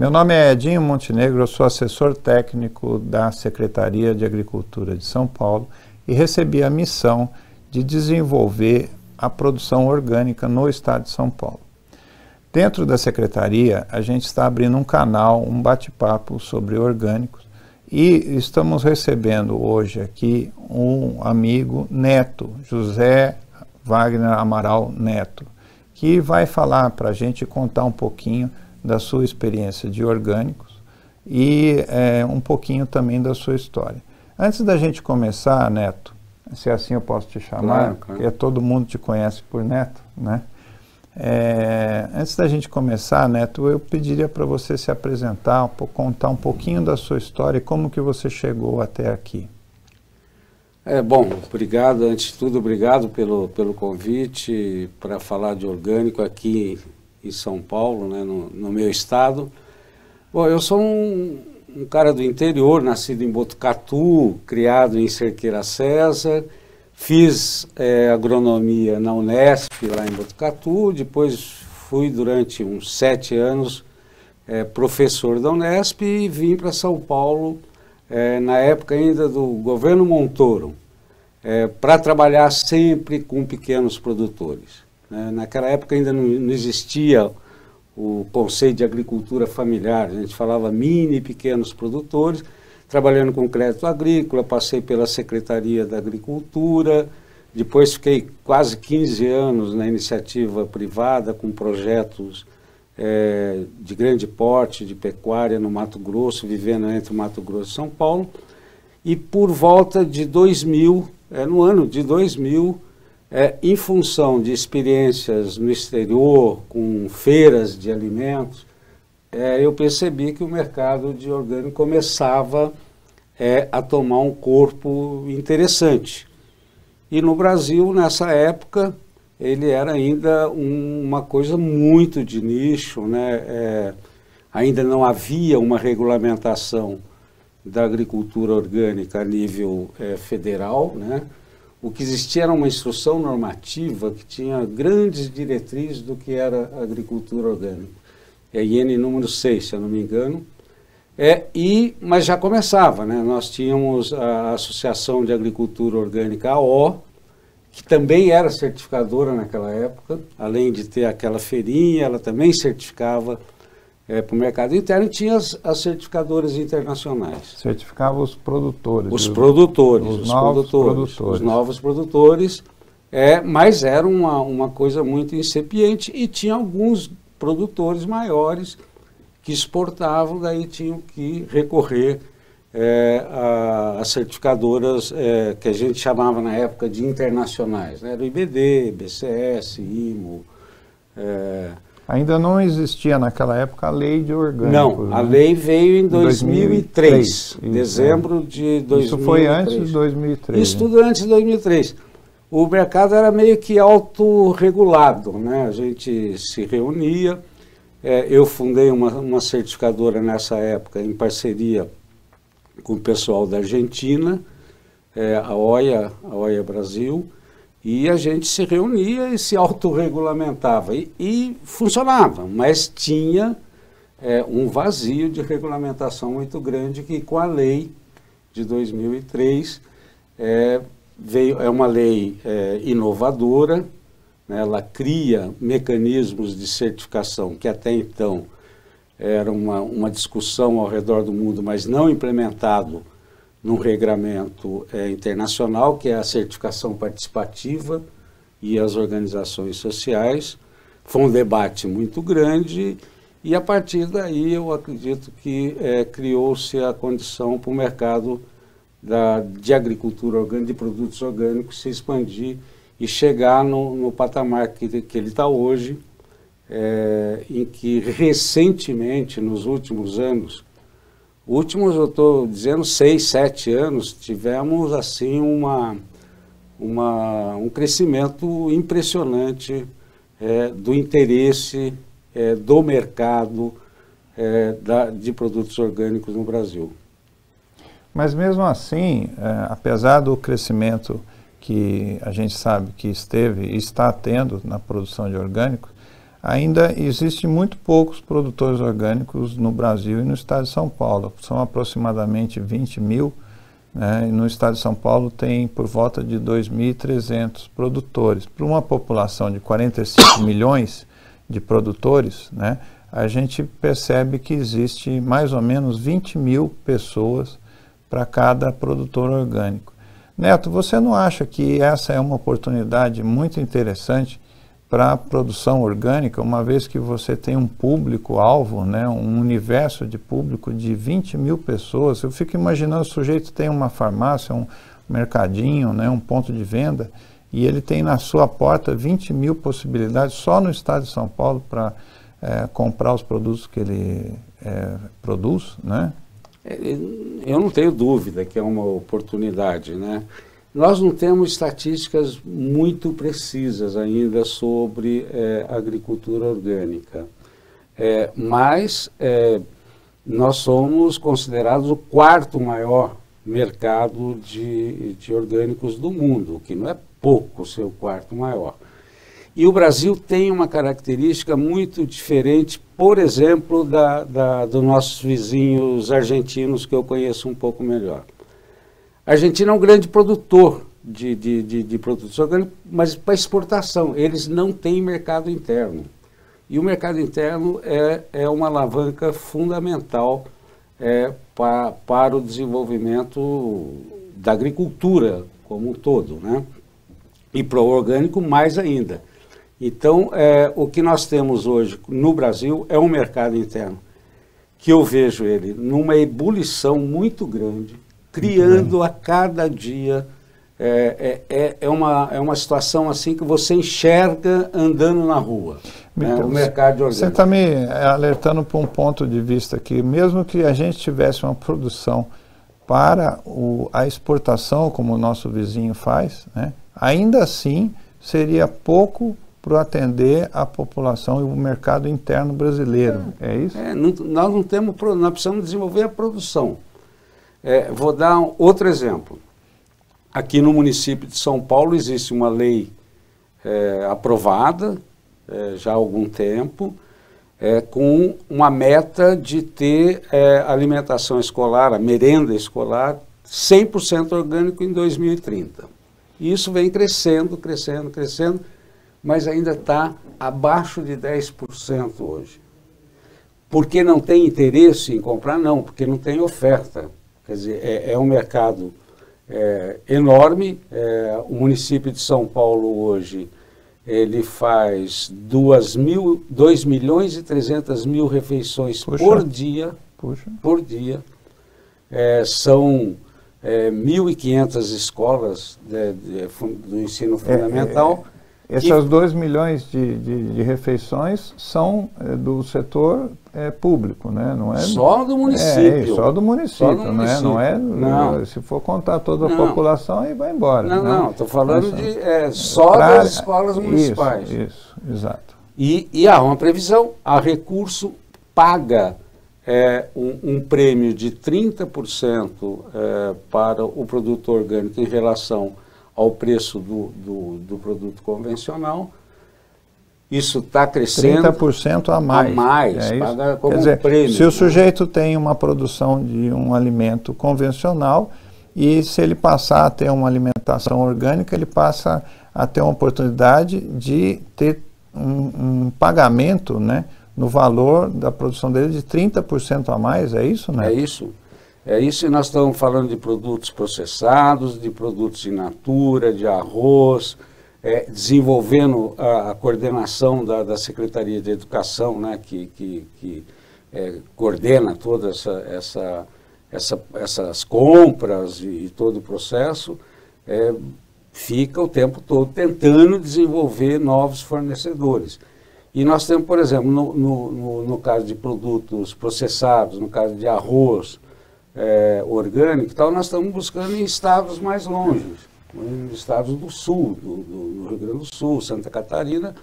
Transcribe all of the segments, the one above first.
Meu nome é Edinho Montenegro, eu sou assessor técnico da Secretaria de Agricultura de São Paulo e recebi a missão de desenvolver a produção orgânica no estado de São Paulo. Dentro da secretaria, a gente está abrindo um canal, um bate-papo sobre orgânicos e estamos recebendo hoje aqui um amigo Neto, José Wagner Amaral Neto, que vai falar para a gente contar um pouquinho da sua experiência de orgânicos e é, um pouquinho também da sua história. Antes da gente começar, Neto, se assim eu posso te chamar, claro, claro. porque todo mundo te conhece por Neto, né? É, antes da gente começar, Neto, eu pediria para você se apresentar, contar um pouquinho da sua história e como que você chegou até aqui. É, bom, obrigado, antes de tudo, obrigado pelo, pelo convite para falar de orgânico aqui em São Paulo, né, no, no meu estado. Bom, eu sou um, um, cara do interior, nascido em Botucatu, criado em Cerqueira César, Fiz é, agronomia na Unesp, lá em Botucatu, depois fui durante uns sete anos é, professor da Unesp e vim para São Paulo, é, na época ainda do governo Montoro, para trabalhar sempre com pequenos produtores. Né? Naquela época ainda não, não existia o conceito de agricultura familiar, a gente falava mini pequenos produtores, trabalhando com crédito agrícola, passei pela Secretaria da Agricultura, depois fiquei quase 15 anos na iniciativa privada com projetos é, de grande porte, de pecuária no Mato Grosso, vivendo entre Mato Grosso e São Paulo. E por volta de 2000, é, no ano de 2000, é, em função de experiências no exterior, com feiras de alimentos, é, eu percebi que o mercado de orgânico começava é, a tomar um corpo interessante. E no Brasil, nessa época, ele era ainda um, uma coisa muito de nicho, né? É, ainda não havia uma regulamentação da agricultura orgânica a nível é, federal, né? O que existia era uma instrução normativa que tinha grandes diretrizes do que era agricultura orgânica é IN número 6, se eu não me engano. É, e, mas já começava, né? nós tínhamos a Associação de Agricultura Orgânica, AO, que também era certificadora naquela época, além de ter aquela feirinha, ela também certificava é, para o mercado interno e tinha as, as, certificadoras internacionais. Certificava os produtores. Os, os produtores, os, os novos produtores, produtores. Os novos produtores, é, mas era uma, uma coisa muito incipiente e tinha alguns produtores maiores que exportavam, daí tinham que recorrer é, a, a, certificadoras é, que a gente chamava na época de internacionais. Né? Era o IBD, BCS, IMO. É... Ainda não existia naquela época a lei de orgânicos. Não, né? a lei veio em 2003, 2003 dezembro é. de 2003. Isso foi antes de 2003. Isso né? tudo antes de 2003 o mercado era meio que autorregulado, né? A gente se reunia, é, eu fundei uma, uma certificadora nessa época em parceria com o pessoal da Argentina, é, a OIA, a OIA Brasil, e a gente se reunia e se autorregulamentava. E, e funcionava, mas tinha é, um vazio de regulamentação muito grande que com a lei de 2003 é, veio, é uma lei é, inovadora, né, ela cria mecanismos de certificação que até então era uma, uma discussão ao redor do mundo, mas não implementado num regramento é, internacional, que é a certificação participativa e as organizações sociais. Foi um debate muito grande e a partir daí eu acredito que é, criou-se a condição para o mercado da, de agricultura orgânica, de produtos orgânicos, se expandir e chegar no, no patamar que, que ele está hoje, é, em que recentemente, nos últimos anos, últimos eu estou dizendo seis, sete anos, tivemos assim uma, uma, um crescimento impressionante é, do interesse é, do mercado é, da, de produtos orgânicos no Brasil. Mas mesmo assim, é, apesar do crescimento que a gente sabe que esteve e está tendo na produção de orgânicos, ainda existem muito poucos produtores orgânicos no Brasil e no estado de São Paulo. São aproximadamente 20 mil. Né, e no estado de São Paulo tem por volta de 2.300 produtores. Para uma população de 45 milhões de produtores, né, a gente percebe que existe mais ou menos 20 mil pessoas para cada produtor orgânico. Neto, você não acha que essa é uma oportunidade muito interessante para a produção orgânica, uma vez que você tem um público-alvo, né, um universo de público de 20 mil pessoas? Eu fico imaginando o sujeito tem uma farmácia, um mercadinho, né, um ponto de venda, e ele tem na sua porta 20 mil possibilidades só no estado de São Paulo para é, comprar os produtos que ele é, produz, né? É, eu não tenho dúvida que é uma oportunidade, né? Nós não temos estatísticas muito precisas ainda sobre é, agricultura orgânica, é, mas é, nós somos considerados o quarto maior mercado de, de orgânicos do mundo, o que não é pouco ser o quarto maior. E o Brasil tem uma característica muito diferente, por exemplo, da, da, dos nossos vizinhos argentinos, que eu conheço um pouco melhor. A Argentina é um grande produtor de, de, de, de produtos orgânicos, mas para exportação. Eles não têm mercado interno. E o mercado interno é, é uma alavanca fundamental é, para, para o desenvolvimento da agricultura como um todo. Né? E para o orgânico, mais ainda. Então, é, o que nós temos hoje no Brasil é um mercado interno que eu vejo ele numa ebulição muito grande, criando a cada dia. É, é, é, é uma, é uma situação assim que você enxerga andando na rua. Né, o mercado orgânico. Você está me alertando para um ponto de vista que, mesmo que a gente tivesse uma produção para o, a exportação, como o nosso vizinho faz, né, ainda assim seria pouco para atender a população e o mercado interno brasileiro. É, é isso? É, não, nós não temos, nós precisamos desenvolver a produção. É, vou dar um, outro exemplo. Aqui no município de São Paulo existe uma lei é, aprovada é, já há algum tempo, é, com uma meta de ter alimentação escolar, a merenda escolar, 100% orgânico em 2030. E isso vem crescendo, crescendo, crescendo mas ainda está abaixo de 10% hoje. Porque não tem interesse em comprar? Não, porque não tem oferta. Quer dizer, é, é um mercado é, enorme. É, o município de São Paulo hoje ele faz 2, mil, 2 milhões e 300 mil refeições Puxa. por dia. Puxa. Por dia. É, são é, 1.500 escolas de, de, do ensino é, fundamental. É, essas 2 milhões de, de, de, refeições são é, do setor é, público, né? Não é, só do município. É, só do município, só do município. Não, é, não é? Não. Se for contar toda a não. população, aí vai embora. Não, não, estou falando Mas, de é, só pra, das escolas municipais. Isso, isso exato. E, e há uma previsão, a recurso paga é, um, um, prêmio de 30% é, para o produto orgânico em relação ao preço do, do, do produto convencional. Isso está crescendo. 30% a mais. A mais, é paga como Quer dizer, prêmio. Se o né? sujeito tem uma produção de um alimento convencional e se ele passar a ter uma alimentação orgânica, ele passa a ter uma oportunidade de ter um, um pagamento né, no valor da produção dele de 30% a mais, é isso, né? É isso. É isso, nós estamos falando de produtos processados, de produtos in natura, de arroz, é, desenvolvendo a, a coordenação da, da, Secretaria de Educação, né, que, que, que é, coordena todas essa, essa, essa, essas compras e, e, todo o processo, é, fica o tempo todo tentando desenvolver novos fornecedores. E nós temos, por exemplo, no, no, no, no caso de produtos processados, no caso de arroz, é, orgânico e tal, nós estamos buscando em estados mais longe, em estados do sul, do, do Rio Grande do Sul, Santa Catarina.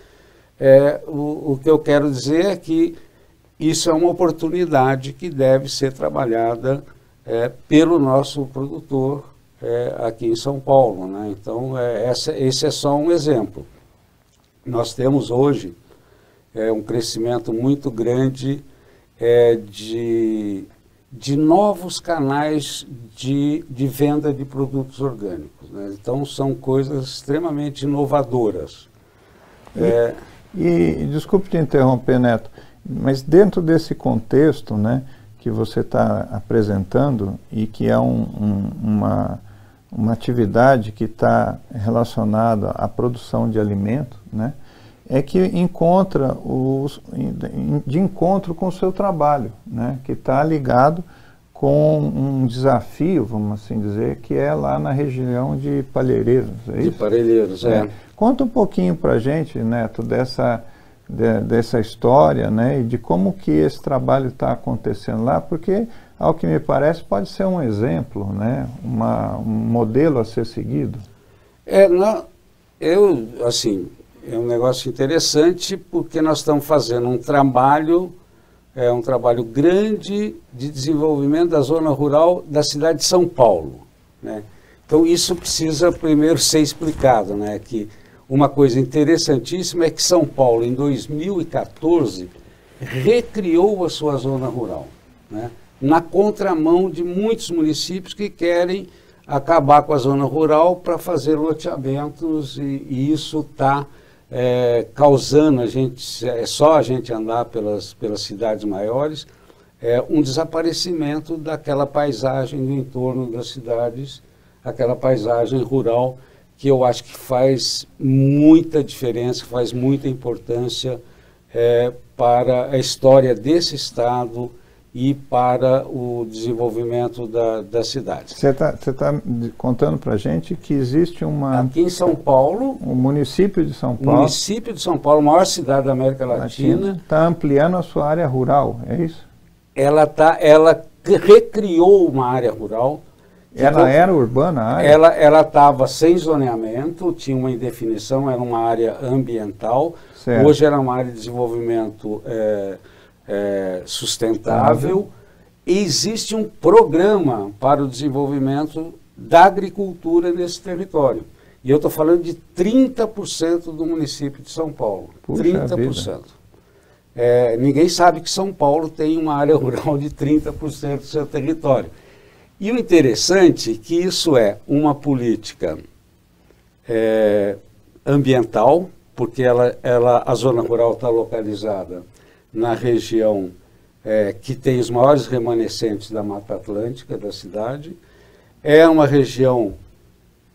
É, o, o que eu quero dizer é que isso é uma oportunidade que deve ser trabalhada é, pelo nosso produtor é, aqui em São Paulo. Né? Então, é, essa, esse é só um exemplo. Nós temos hoje é, um crescimento muito grande é, de, de novos canais de, de venda de produtos orgânicos. Né? Então, são coisas extremamente inovadoras. E, é, e, desculpe te interromper, Neto, mas dentro desse contexto né, que você está apresentando e que é um, um, uma, uma atividade que está relacionada à produção de alimento, né, é que encontra os, de encontro com o seu trabalho, né, que está ligado com um desafio, vamos assim dizer, que é lá na região de Palheireiros. É de Palheireiros, é. é. Conta um pouquinho para a gente, Neto, dessa, de, dessa história né, e de como que esse trabalho está acontecendo lá, porque, ao que me parece, pode ser um exemplo, né, uma, um modelo a ser seguido. É, não, eu, assim, é um negócio interessante porque nós estamos fazendo um trabalho é um trabalho grande de desenvolvimento da zona rural da cidade de São Paulo. Né? Então isso precisa primeiro ser explicado, né? que uma coisa interessantíssima é que São Paulo, em 2014, recriou a sua zona rural, né? na contramão de muitos municípios que querem acabar com a zona rural para fazer loteamentos e, e isso está é, causando a gente, é só a gente andar pelas, pelas cidades maiores, é um desaparecimento daquela paisagem do entorno das cidades, aquela paisagem rural que eu acho que faz muita diferença, faz muita importância é, para a história desse estado, e para o desenvolvimento da, da cidade. Você está tá contando para a gente que existe uma... Aqui em São Paulo... O município de São Paulo... O município de São Paulo, a maior cidade da América Latina... Está ampliando a sua área rural, é isso? Ela, tá, ela recriou uma área rural. Ela era urbana a área? Ela estava sem zoneamento, tinha uma indefinição, era uma área ambiental. Certo. Hoje era uma área de desenvolvimento... É, é, sustentável. E existe um programa para o desenvolvimento da agricultura nesse território. E eu estou falando de 30% do município de São Paulo. Puxa 30%. É, ninguém sabe que São Paulo tem uma área rural de 30% do seu território. E o interessante é que isso é uma política é, ambiental, porque ela, ela, a zona rural está localizada na região é, que tem os maiores remanescentes da Mata Atlântica da cidade. É uma região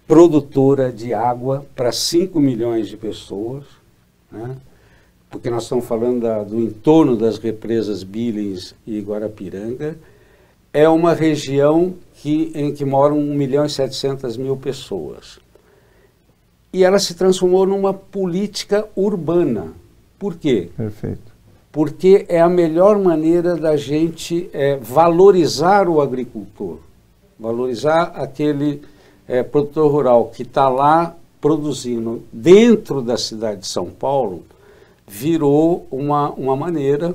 produtora de água para 5 milhões de pessoas, né? porque nós estamos falando da, do entorno das represas Billings e Guarapiranga. É uma região que, em que moram 1 milhão e 700 mil pessoas. E ela se transformou numa política urbana. Por quê? Perfeito porque é a melhor maneira da gente é, valorizar o agricultor, valorizar aquele é, produtor rural que está lá produzindo dentro da cidade de São Paulo, virou uma, uma maneira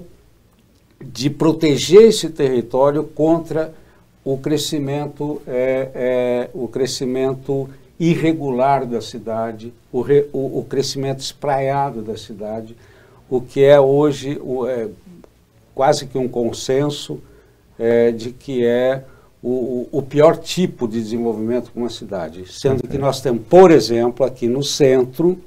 de proteger esse território contra o crescimento, é, é, o crescimento irregular da cidade, o, re, o, o crescimento espraiado da cidade, o que é hoje o, é, quase que um consenso é, de que é o, o, pior tipo de desenvolvimento para uma cidade. Sendo que nós temos, por exemplo, aqui no centro,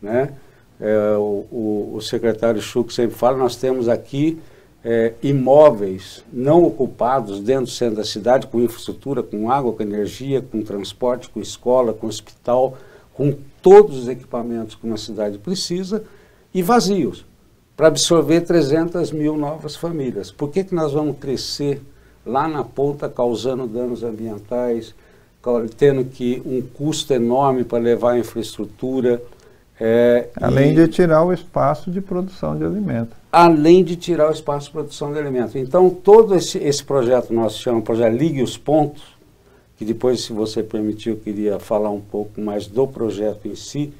né, é, o, o, secretário Schuch sempre fala, nós temos aqui é, imóveis não ocupados dentro do centro da cidade, com infraestrutura, com água, com energia, com transporte, com escola, com hospital, com todos os equipamentos que uma cidade precisa, e vazios, para absorver 300 mil novas famílias. Por que, que nós vamos crescer lá na ponta causando danos ambientais, tendo que um custo enorme para levar a infraestrutura? É, além e, de tirar o espaço de produção de alimento. Além de tirar o espaço de produção de alimento. Então, todo esse, esse projeto nosso chama projeto Ligue os Pontos, que depois, se você permitir, eu queria falar um pouco mais do projeto em si,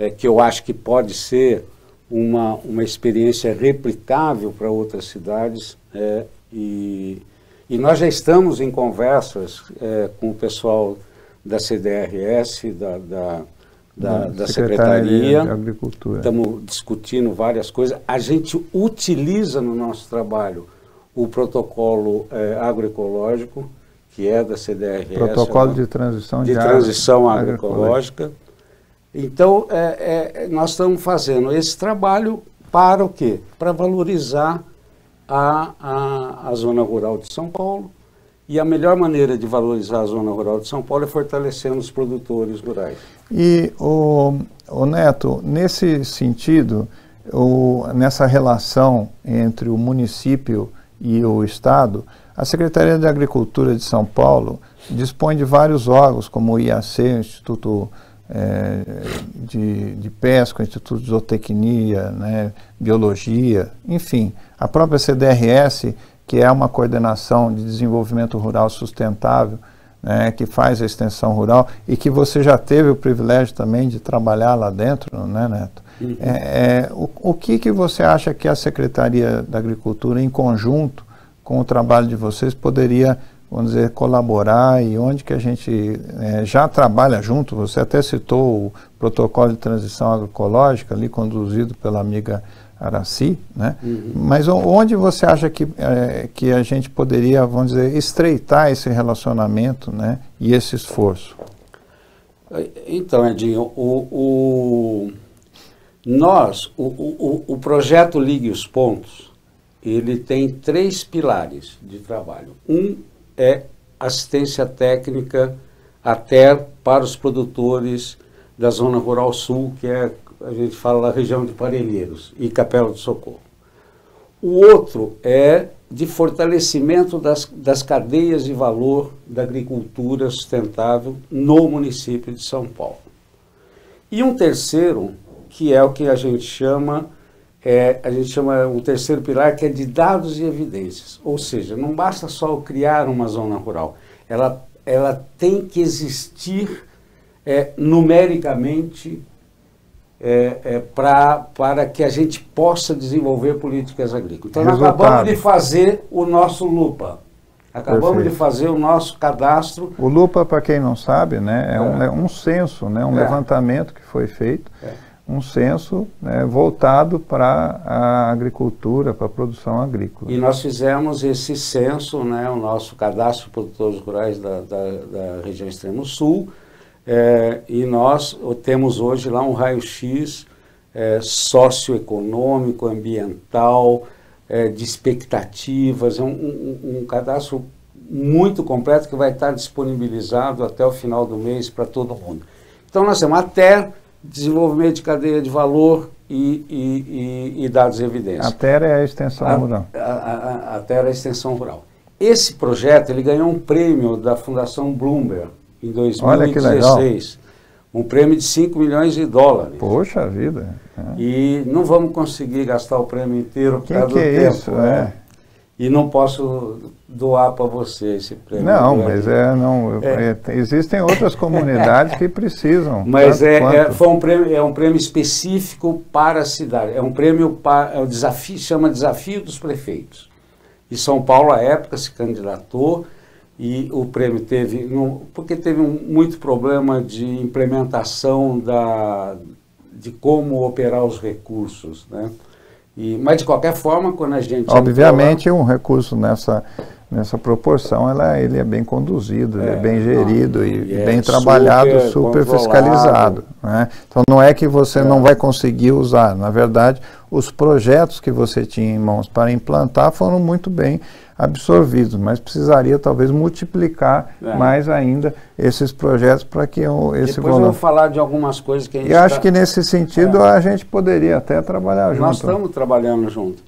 é, que eu acho que pode ser uma, uma experiência replicável para outras cidades. É, e, e nós já estamos em conversas é, com o pessoal da CDRS, da, da, da, da Secretaria, de Agricultura. Estamos discutindo várias coisas. A gente utiliza no nosso trabalho o protocolo é, agroecológico, que é da CDRS. Protocolo de transição de, de transição agroecológica. Então, é, é, nós estamos fazendo esse trabalho para o quê? Para valorizar a, a, a zona rural de São Paulo, e a melhor maneira de valorizar a zona rural de São Paulo é fortalecendo os produtores rurais. E, o, o Neto, nesse sentido, o, nessa relação entre o município e o Estado, a Secretaria de Agricultura de São Paulo dispõe de vários órgãos, como o IAC, o Instituto é, de, de, Pesca, Instituto de Zootecnia, né, Biologia, enfim, a própria CDRS que é uma coordenação de desenvolvimento rural sustentável, né, que faz a extensão rural e que você já teve o privilégio também de trabalhar lá dentro, né, Neto? Uhum. É, é, o, o que, que você acha que a Secretaria da Agricultura, em conjunto com o trabalho de vocês, poderia, vamos dizer, colaborar e onde que a gente é, já trabalha junto? Você até citou o protocolo de transição agroecológica, ali conduzido pela amiga Araci, né? Uhum. Mas onde você acha que, é, que a gente poderia, vamos dizer, estreitar esse relacionamento, né? E esse esforço? Então, Edinho, o, o nós, o, o, o projeto Ligue os Pontos, ele tem três pilares de trabalho. Um é assistência técnica até para os produtores da Zona Rural Sul, que é a gente fala da região de Parelheiros e Capela do Socorro. O outro é de fortalecimento das, das cadeias de valor da agricultura sustentável no município de São Paulo. E um terceiro, que é o que a gente chama, é, a gente chama um terceiro pilar, que é de dados e evidências. Ou seja, não basta só criar uma zona rural, ela, ela tem que existir é, numericamente é, é, pra, para que a gente possa desenvolver políticas agrícolas. Então, nós acabamos de fazer o nosso LUPA. Acabamos Perfeito. de fazer o nosso cadastro. O LUPA, para quem não sabe, né, é, é. Um, é um censo, né, um é. levantamento que foi feito, é. Um censo né, voltado para a agricultura, para a produção agrícola. E nós fizemos esse censo, né, o nosso cadastro de produtores rurais da, da, da região extremo sul, é, e nós temos hoje lá um raio-x é, socioeconômico, ambiental, é, de expectativas, é um, um, um, cadastro muito completo que vai estar disponibilizado até o final do mês para todo mundo. Então nós temos até desenvolvimento de cadeia de valor e, e, e, e dados e evidências. A Terra é a extensão a, rural. A, a, a Terra é a extensão rural. Esse projeto ele ganhou um prêmio da Fundação Bloomberg em 2016. Um prêmio de 5 milhões de dólares. Poxa vida. É. E não vamos conseguir gastar o prêmio inteiro por que causa que do é tempo. Isso, né? É. E não posso doar para você esse prêmio. Não, mas é, não, é. é. existem outras comunidades que precisam. Mas é, é, foi um prêmio, é um prêmio específico para a cidade. É um prêmio para, é o desafio, chama Desafio dos Prefeitos. E São Paulo, à época, se candidatou e o prêmio teve, porque teve um, muito problema de implementação da, de como operar os recursos, né? E, mas de qualquer forma, quando a gente obviamente lá, um recurso nessa nessa proporção ela ele é bem conduzido, é, é bem gerido não, e, e, bem é trabalhado, super, super fiscalizado, né? Então não é que você é. não vai conseguir usar, na verdade os projetos que você tinha em mãos para implantar foram muito bem absorvidos, mas precisaria talvez multiplicar é. mais ainda esses projetos para que o, esse Depois volume... eu vou falar de algumas coisas que a gente... Eu acho tá... que nesse sentido é. a gente poderia até trabalhar Nós junto. Nós estamos trabalhando junto.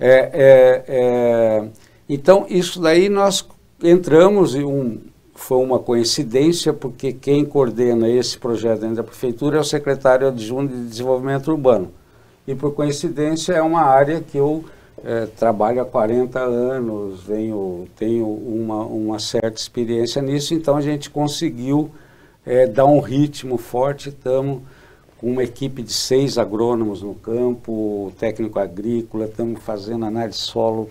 É, é, é, então, isso daí nós entramos e um, foi uma coincidência, porque quem coordena esse projeto dentro da prefeitura é o secretário adjunto de desenvolvimento urbano. E por coincidência é uma área que eu é, trabalho há 40 anos, venho, tenho uma, uma certa experiência nisso, então a gente conseguiu é, dar um ritmo forte, estamos com uma equipe de seis agrônomos no campo, técnico agrícola, estamos fazendo análise solo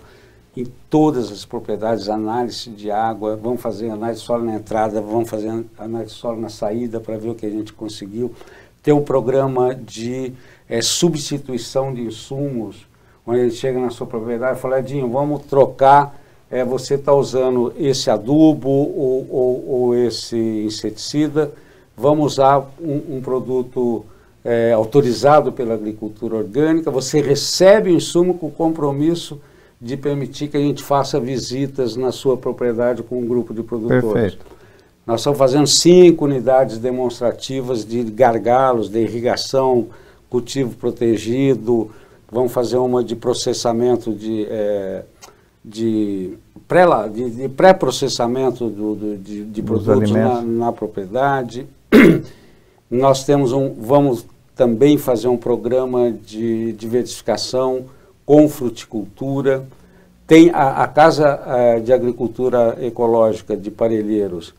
em todas as propriedades, análise de água, vamos fazer análise de solo na entrada, vamos fazer análise de solo na saída para ver o que a gente conseguiu. Tem um programa de é, substituição de insumos, onde ele chega na sua propriedade e fala, Edinho, vamos trocar, é, você está usando esse adubo ou, ou, ou, esse inseticida, vamos usar um, um produto é, autorizado pela agricultura orgânica, você recebe o insumo com compromisso de permitir que a gente faça visitas na sua propriedade com um grupo de produtores. Perfeito. Nós estamos fazendo cinco unidades demonstrativas de gargalos, de irrigação, cultivo protegido, vamos fazer uma de processamento de, é, de pré-processamento de, de, de produtos na, na, propriedade. Nós temos um, vamos também fazer um programa de diversificação com fruticultura. Tem a, a Casa a, de Agricultura Ecológica de Parelheiros,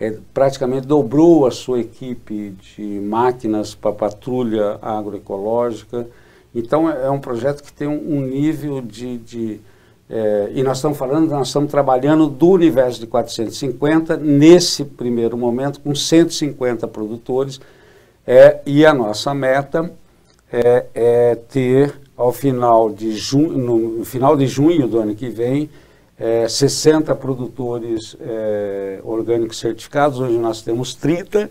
é, praticamente dobrou a sua equipe de máquinas para patrulha agroecológica. Então, é, é um projeto que tem um, um nível de. de é, e nós estamos falando, nós estamos trabalhando do universo de 450, nesse primeiro momento, com 150 produtores, é, e a nossa meta é, é ter ao final de junho, no final de junho do ano que vem, é, 60 produtores é, orgânicos certificados, hoje nós temos 30,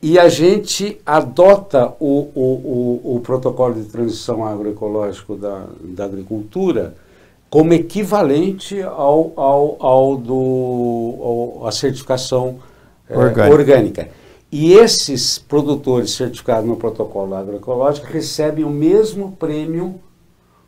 e a gente adota o, o, o, o protocolo de transição agroecológico da, da agricultura como equivalente ao, ao, ao do, ao, à certificação é, orgânica. orgânica. E esses produtores certificados no protocolo agroecológico recebem o mesmo prêmio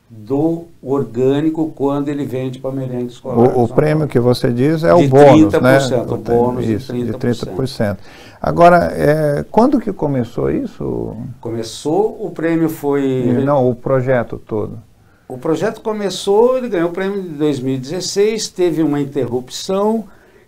do orgânico quando ele vende para merenda escolar. O, o prêmio que você diz é o bônus, 30%, né? O bônus isso, de 30%. De 30%. Agora, é, quando que começou isso? Começou, o prêmio foi... Não, o projeto todo. O projeto começou, ele ganhou o prêmio em 2016, teve uma interrupção,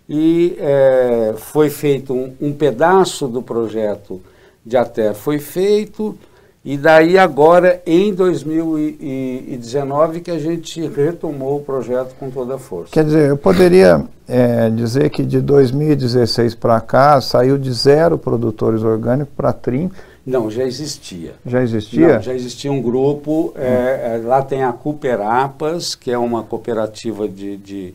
e é, foi feito um, um, pedaço do projeto de ATER foi feito e daí agora em 2019 que a gente retomou o projeto com toda a força. Quer dizer, eu poderia é, dizer que de 2016 para cá saiu de zero produtores orgânicos para 30? Não, já existia. Já existia? Não, já existia um grupo, é, lá tem a Cooperapas, que é uma cooperativa de, de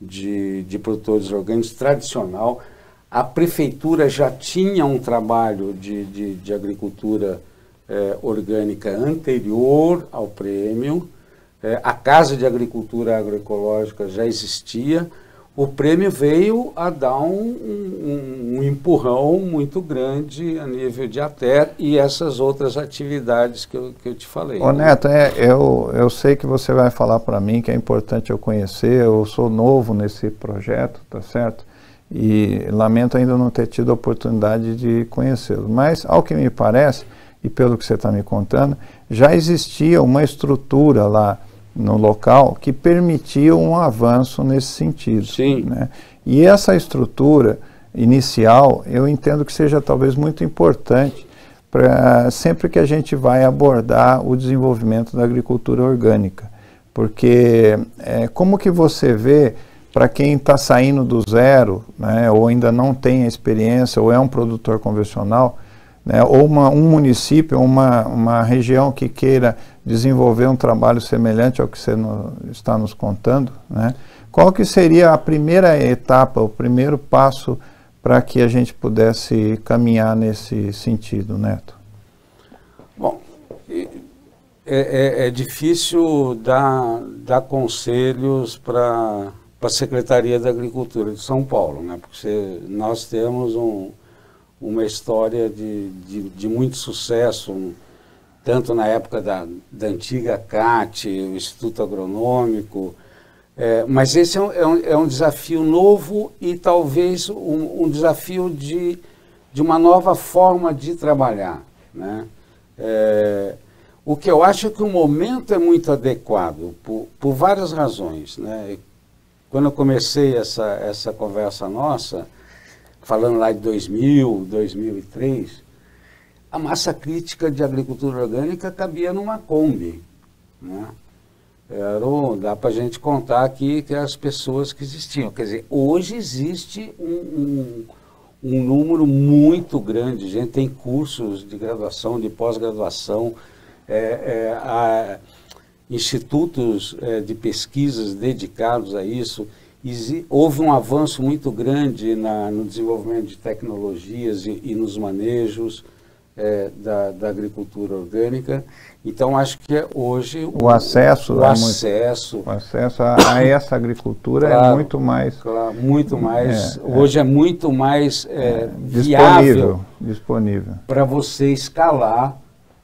de, de produtores orgânicos tradicional. A prefeitura já tinha um trabalho de, de, de agricultura eh, orgânica anterior ao prêmio. Eh, a Casa de Agricultura Agroecológica já existia o prêmio veio a dar um, um, um, empurrão muito grande a nível de ATER e essas outras atividades que eu, que eu te falei. Ô Neto, é, eu, eu sei que você vai falar para mim que é importante eu conhecer, eu sou novo nesse projeto, tá certo? E lamento ainda não ter tido a oportunidade de conhecê-lo. Mas, ao que me parece, e pelo que você está me contando, já existia uma estrutura lá no local que permitia um avanço nesse sentido. Sim. Né? E essa estrutura inicial, eu entendo que seja talvez muito importante para sempre que a gente vai abordar o desenvolvimento da agricultura orgânica. Porque é, como que você vê para quem está saindo do zero, né, ou ainda não tem a experiência, ou é um produtor convencional, né, ou uma, um município, uma, uma região que queira desenvolver um trabalho semelhante ao que você no, está nos contando, né? qual que seria a primeira etapa, o primeiro passo para que a gente pudesse caminhar nesse sentido, Neto? Bom, é, é, é difícil dar, dar conselhos para a Secretaria da Agricultura de São Paulo, né? porque nós temos um, uma história de, de, de muito sucesso, um, tanto na época da, da antiga CAT, o Instituto Agronômico, é, mas esse é um, é, um, é um, desafio novo e talvez um, um, desafio de, de uma nova forma de trabalhar. Né? É, o que eu acho é que o momento é muito adequado, por, por várias razões. Né? Quando eu comecei essa, essa conversa nossa, falando lá de 2000, 2003, a massa crítica de agricultura orgânica cabia numa Kombi. Né? Era, dá para a gente contar aqui que as pessoas que existiam. Quer dizer, hoje existe um, um, um número muito grande de gente, tem cursos de graduação, de pós-graduação, é, é, institutos é, de pesquisas dedicados a isso. houve um avanço muito grande na, no desenvolvimento de tecnologias e, e nos manejos é, da, da, agricultura orgânica. Então, acho que hoje o, o acesso, o, acesso, muito, o acesso a, a essa agricultura é claro, é muito mais, claro, muito mais. É, hoje é, muito mais é, disponível, disponível para você escalar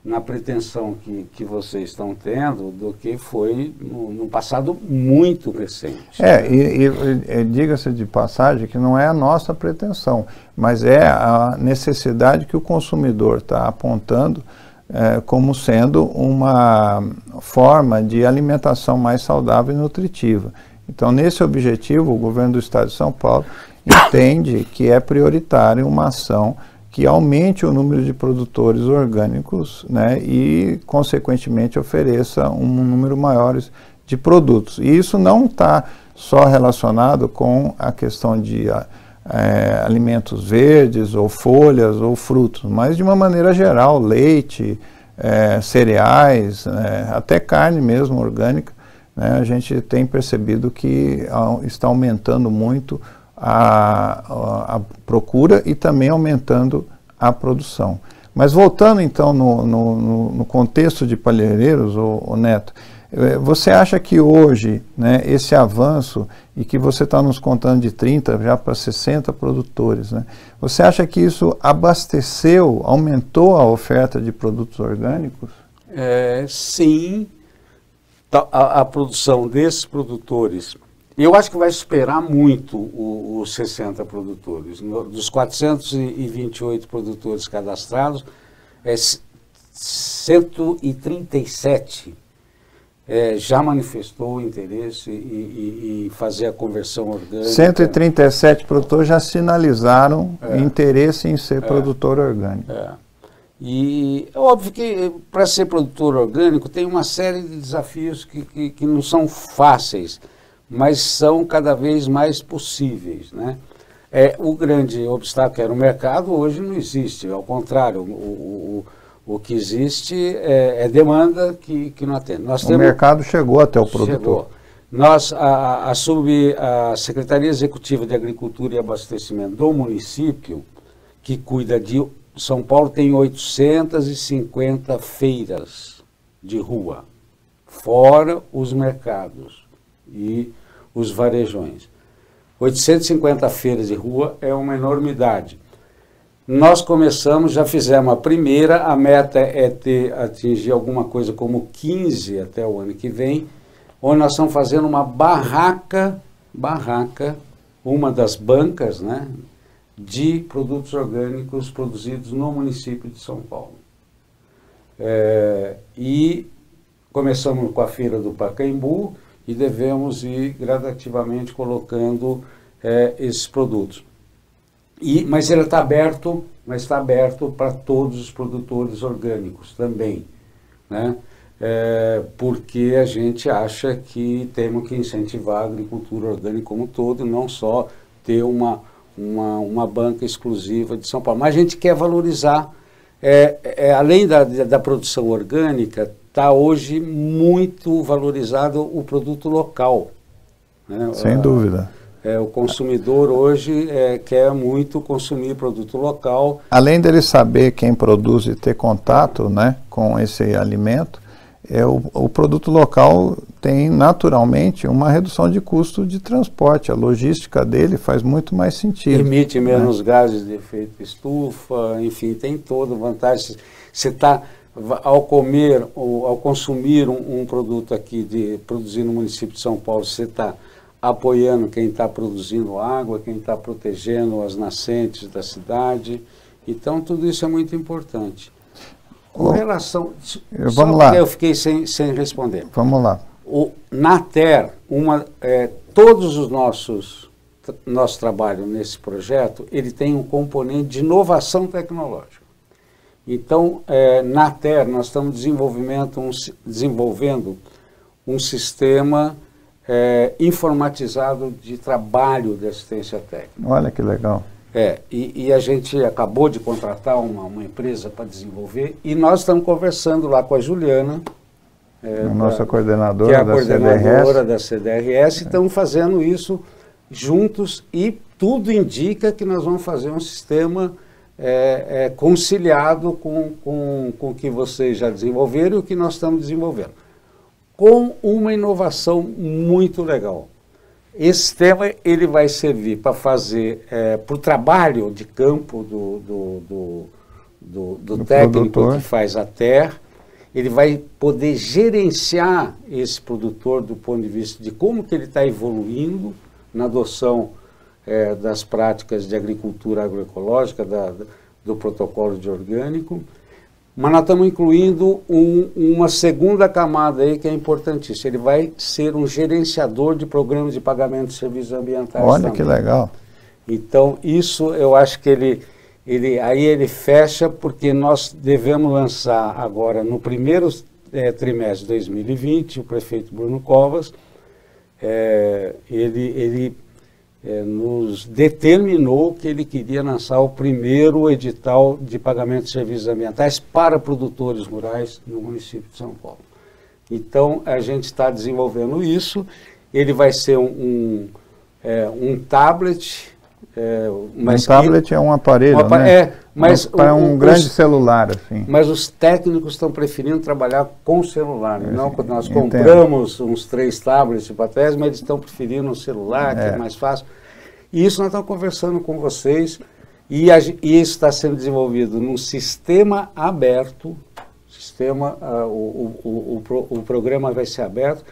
na pretensão que, que vocês estão tendo do que foi no, no passado muito recente. É, e, e, e diga-se de passagem que não é a nossa pretensão, mas é a necessidade que o consumidor está apontando é, como sendo uma forma de alimentação mais saudável e nutritiva. Então, nesse objetivo, o governo do Estado de São Paulo entende que é prioritário uma ação que aumente o número de produtores orgânicos né, e, consequentemente, ofereça um número maior de produtos. E isso não está só relacionado com a questão de é, alimentos verdes ou folhas ou frutos, mas de uma maneira geral, leite, é, cereais, é, até carne mesmo orgânica. Né, a gente tem percebido que está aumentando muito a, a, procura e também aumentando a produção. Mas voltando então no, no, no contexto de palheireiros, o, Neto, eh, você acha que hoje né, esse avanço, e que você está nos contando de 30 já para 60 produtores, né, você acha que isso abasteceu, aumentou a oferta de produtos orgânicos? É, sim, tá, a, a produção desses produtores eu acho que vai superar muito os 60 produtores. No, dos 428 produtores cadastrados, é, 137 é, já manifestou interesse em, em, fazer a conversão orgânica. 137 produtores já sinalizaram é, interesse em ser é, produtor orgânico. É. E é óbvio que para ser produtor orgânico tem uma série de desafios que, que, que não são fáceis mas são cada vez mais possíveis. Né? É, o grande obstáculo era o mercado, hoje não existe, ao contrário, o, o, o que existe é, é, demanda que, que não atende. Nós o temos, mercado chegou até o produtor. Chegou. Nós, a, a, sub, a Secretaria Executiva de Agricultura e Abastecimento do município, que cuida de São Paulo, tem 850 feiras de rua, fora os mercados e os varejões. 850 feiras de rua é uma enormidade. Nós começamos, já fizemos a primeira, a meta é ter, atingir alguma coisa como 15 até o ano que vem, onde nós estamos fazendo uma barraca, barraca, uma das bancas, né, de produtos orgânicos produzidos no município de São Paulo. É, e começamos com a feira do Pacaembu, e devemos ir gradativamente colocando é, esses produtos. E, mas ele está aberto, mas está aberto para todos os produtores orgânicos também, né? É, porque a gente acha que temos que incentivar a agricultura orgânica como um todo, não só ter uma, uma, uma banca exclusiva de São Paulo. Mas a gente quer valorizar, é, é, além da, da produção orgânica, está hoje muito valorizado o produto local. Né? Sem dúvida. É, o consumidor hoje é, quer muito consumir produto local. Além dele saber quem produz e ter contato né, com esse alimento, é, o, o produto local tem naturalmente uma redução de custo de transporte. A logística dele faz muito mais sentido. Emite menos né? gases de efeito estufa, enfim, tem toda vantagem. Você está ao comer ou ao consumir um, um, produto aqui de produzir no município de São Paulo, você está apoiando quem está produzindo água, quem está protegendo as nascentes da cidade. Então, tudo isso é muito importante. Com relação. Vamos lá. eu fiquei sem, sem responder. Vamos lá. O, na TER, uma, é, todos os nossos nosso trabalho nesse projeto, ele tem um componente de inovação tecnológica. Então, é, na Terra, nós estamos desenvolvimento, um, desenvolvendo um sistema é, informatizado de trabalho de assistência técnica. Olha que legal. É, e, e, a gente acabou de contratar uma, uma empresa para desenvolver e nós estamos conversando lá com a Juliana. É, a nossa coordenadora, que é a da, coordenadora CDRS. da CDRS. Estamos fazendo isso juntos e tudo indica que nós vamos fazer um sistema é, é, conciliado com, com, com o que vocês já desenvolveram e o que nós estamos desenvolvendo. Com uma inovação muito legal. Esse sistema ele vai servir para fazer, é, para o trabalho de campo do, do, do, do, do, do técnico produtor. que faz a terra, ele vai poder gerenciar esse produtor do ponto de vista de como que ele está evoluindo na adoção é, das práticas de agricultura agroecológica, da, do protocolo de orgânico, mas nós estamos incluindo um, uma segunda camada aí que é importantíssima. Ele vai ser um gerenciador de programas de pagamento de serviços ambientais. Olha também. que legal. Então, isso eu acho que ele, ele aí ele fecha porque nós devemos lançar agora no primeiro é, trimestre de 2020, o prefeito Bruno Covas, é, ele, ele é, nos determinou que ele queria lançar o primeiro edital de pagamento de serviços ambientais para produtores rurais no município de São Paulo. Então, a gente está desenvolvendo isso. Ele vai ser um, um, é, um tablet. É, um tablet é um aparelho, um né? É, mas é um, um grande os, celular, assim. Mas os técnicos estão preferindo trabalhar com celular. É, não, nós entendo. compramos uns três tablets para trás, mas eles estão preferindo um celular, é. que é mais fácil. E isso nós estamos conversando com vocês, e, a, e isso está sendo desenvolvido num sistema aberto, sistema, uh, o, o, o, o, programa vai ser aberto,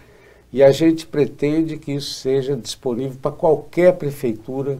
e a gente pretende que isso seja disponível para qualquer prefeitura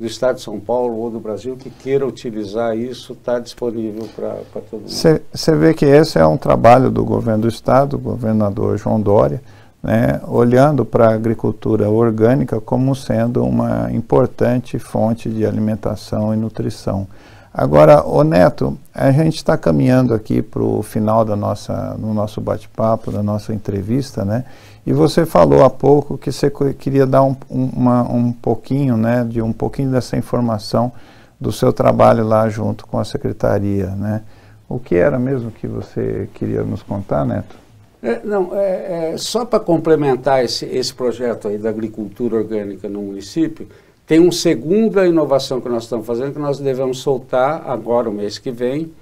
do Estado de São Paulo ou do Brasil que queira utilizar isso, está disponível para todo mundo. Você vê que esse é um trabalho do governo do Estado, do governador João Dória, né, olhando para a agricultura orgânica como sendo uma importante fonte de alimentação e nutrição. Agora, o Neto, a gente está caminhando aqui para o final da nossa, no nosso bate-papo, da nossa entrevista, né? E você falou há pouco que você queria dar um, uma, um pouquinho, né, de um pouquinho dessa informação do seu trabalho lá junto com a secretaria, né? O que era mesmo que você queria nos contar, Neto? É, não, é, é só para complementar esse, esse projeto aí da agricultura orgânica no município, tem uma segunda inovação que nós estamos fazendo, que nós devemos soltar agora, o mês que vem,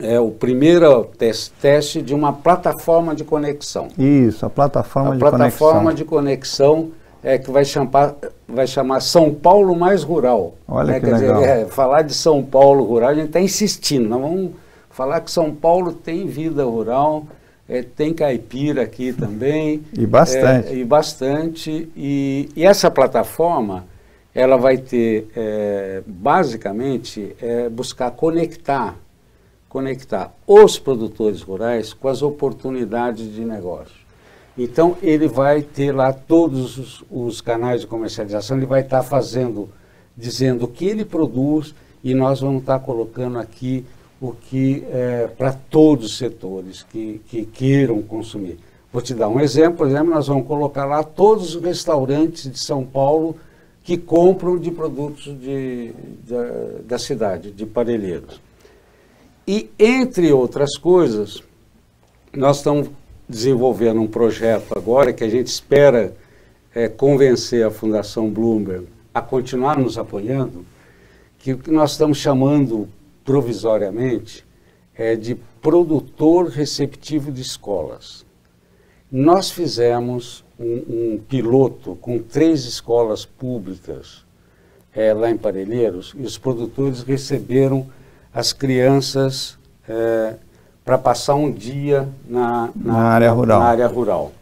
é o primeiro teste, teste de uma plataforma de conexão. Isso, a plataforma a de plataforma conexão. A plataforma de conexão é que vai chamar, vai chamar São Paulo mais rural. Olha né? que Quer legal. Dizer, é, falar de São Paulo rural, a gente está insistindo, nós vamos falar que São Paulo tem vida rural, é, tem caipira aqui também. E bastante. É, e bastante. E, e, essa plataforma, ela vai ter, é, basicamente, é, buscar conectar, conectar os produtores rurais com as oportunidades de negócio. Então, ele vai ter lá todos os, os canais de comercialização, ele vai estar tá fazendo, dizendo o que ele produz, e nós vamos estar tá colocando aqui o que é, para todos os setores que, que queiram consumir. Vou te dar um exemplo, por exemplo, nós vamos colocar lá todos os restaurantes de São Paulo que compram de produtos de, da, da cidade, de parelheiros. E, entre outras coisas, nós estamos desenvolvendo um projeto agora que a gente espera é, convencer a Fundação Bloomberg a continuar nos apoiando, que o que nós estamos chamando provisoriamente, é de produtor receptivo de escolas. Nós fizemos um, um piloto com três escolas públicas é, lá em Parelheiros e os produtores receberam as crianças é, para passar um dia na, na, na área rural. Na área rural.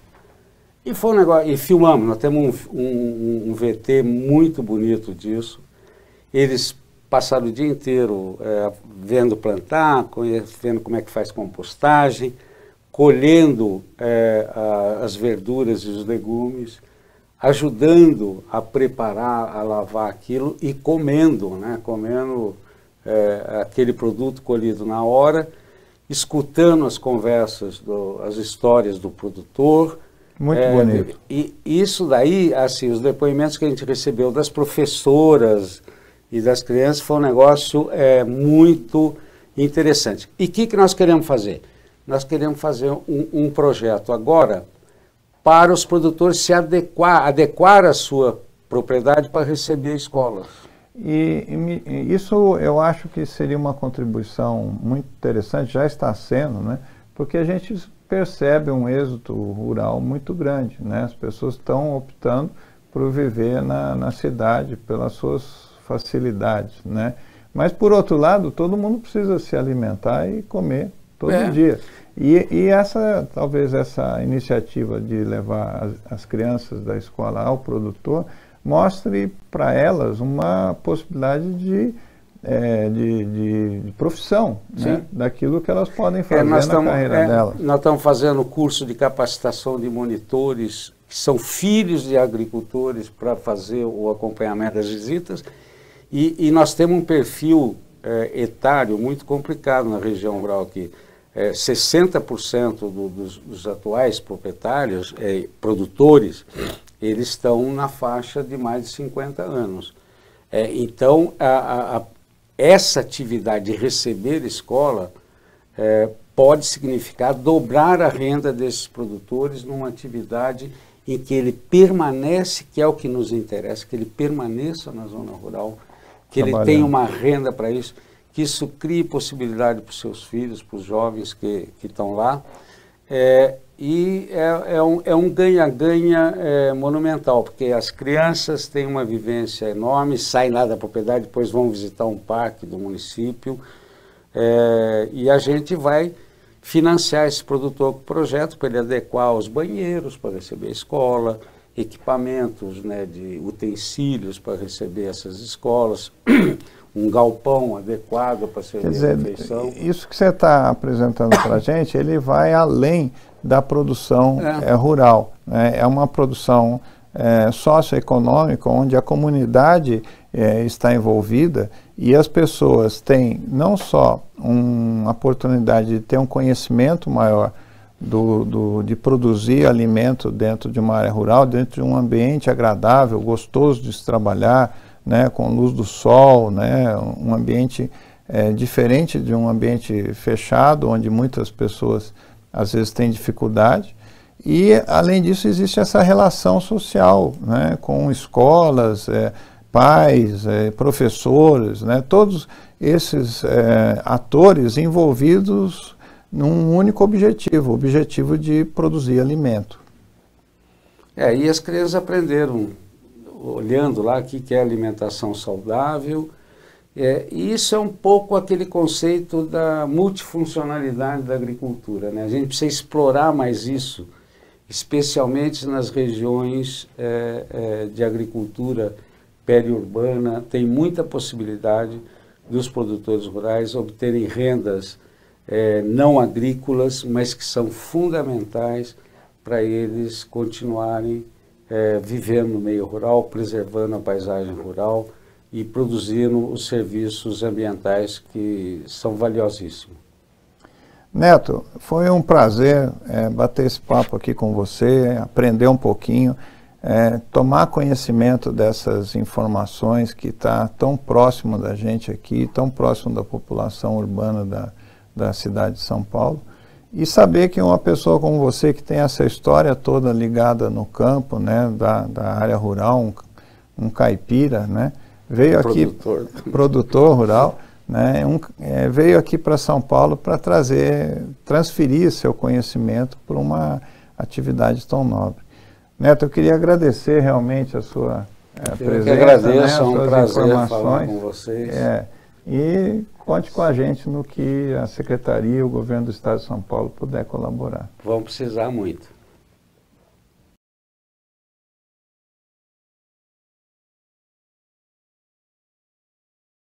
E foi um negócio, e filmamos, nós temos um, um, um VT muito bonito disso. Eles passaram o dia inteiro é, vendo plantar, vendo como é que faz compostagem, colhendo é, a, as verduras e os legumes, ajudando a preparar, a lavar aquilo e comendo, né, comendo é, aquele produto colhido na hora, escutando as conversas, do, as histórias do produtor. Muito bonito. E isso daí, assim, os depoimentos que a gente recebeu das professoras, e das crianças foi um negócio é, muito interessante. E o que, que nós queremos fazer? Nós queremos fazer um, um projeto agora para os produtores se adequar, adequar a sua propriedade para receber escolas. E, e, isso eu acho que seria uma contribuição muito interessante, já está sendo, né? porque a gente percebe um êxito rural muito grande. Né? As pessoas estão optando por viver na, na cidade pelas suas facilidades. Né? Mas, por outro lado, todo mundo precisa se alimentar e comer todo é. dia. E, e, essa, talvez essa iniciativa de levar as, as crianças da escola ao produtor mostre para elas uma possibilidade de, é, de, de, de, profissão, né? daquilo que elas podem é, fazer é, na tamo, carreira é, delas. Nós estamos fazendo curso de capacitação de monitores que são filhos de agricultores para fazer o acompanhamento das visitas e, e nós temos um perfil é, etário muito complicado na região rural aqui é, 60% do, dos, dos, atuais proprietários, é, produtores, eles estão na faixa de mais de 50 anos. É, então, a, a, essa atividade de receber escola é, pode significar dobrar a renda desses produtores numa atividade em que ele permanece, que é o que nos interessa, que ele permaneça na zona rural, que ele tenha uma renda para isso que isso crie possibilidade para os seus filhos, para os jovens que, estão lá. É, e é, é um, é um ganha-ganha é, monumental, porque as crianças têm uma vivência enorme, saem lá da propriedade, depois vão visitar um parque do município, é, e a gente vai financiar esse produtor com o projeto para ele adequar os banheiros para receber a escola, equipamentos né, de utensílios para receber essas escolas, um galpão adequado para servir dizer, a refeição. Isso que você está apresentando para a gente, ele vai além da produção é. É, rural. Né? É uma produção é, socioeconômica onde a comunidade é, está envolvida e as pessoas têm não só uma oportunidade de ter um conhecimento maior do, do, de produzir alimento dentro de uma área rural, dentro de um ambiente agradável, gostoso de se trabalhar, né, com luz do sol, né, um ambiente é, diferente de um ambiente fechado, onde muitas pessoas às vezes têm dificuldade. E, além disso, existe essa relação social né, com escolas, é, pais, é, professores, né, todos esses é, atores envolvidos num único objetivo, o objetivo de produzir alimento. É, e as crianças aprenderam olhando lá o que é alimentação saudável. É, e isso é um pouco aquele conceito da multifuncionalidade da agricultura. Né? A gente precisa explorar mais isso, especialmente nas regiões é, é, de agricultura periurbana. Tem muita possibilidade dos produtores rurais obterem rendas é, não agrícolas, mas que são fundamentais para eles continuarem é, vivendo no meio rural, preservando a paisagem rural e produzindo os serviços ambientais que são valiosíssimos. Neto, foi um prazer é, bater esse papo aqui com você, aprender um pouquinho, é, tomar conhecimento dessas informações que está tão próximo da gente aqui, tão próximo da população urbana da, da cidade de São Paulo. E saber que uma pessoa como você, que tem essa história toda ligada no campo, né, da, da área rural, um, um caipira, né, veio aqui, produtor, produtor rural, né, um, é, veio aqui para São Paulo para trazer, transferir seu conhecimento para uma atividade tão nobre. Neto, eu queria agradecer realmente a sua é, eu presença, que agradeço, né, é um prazer falar com vocês. É, e conte com a gente no que a Secretaria e o Governo do Estado de São Paulo puder colaborar. Vamos precisar muito.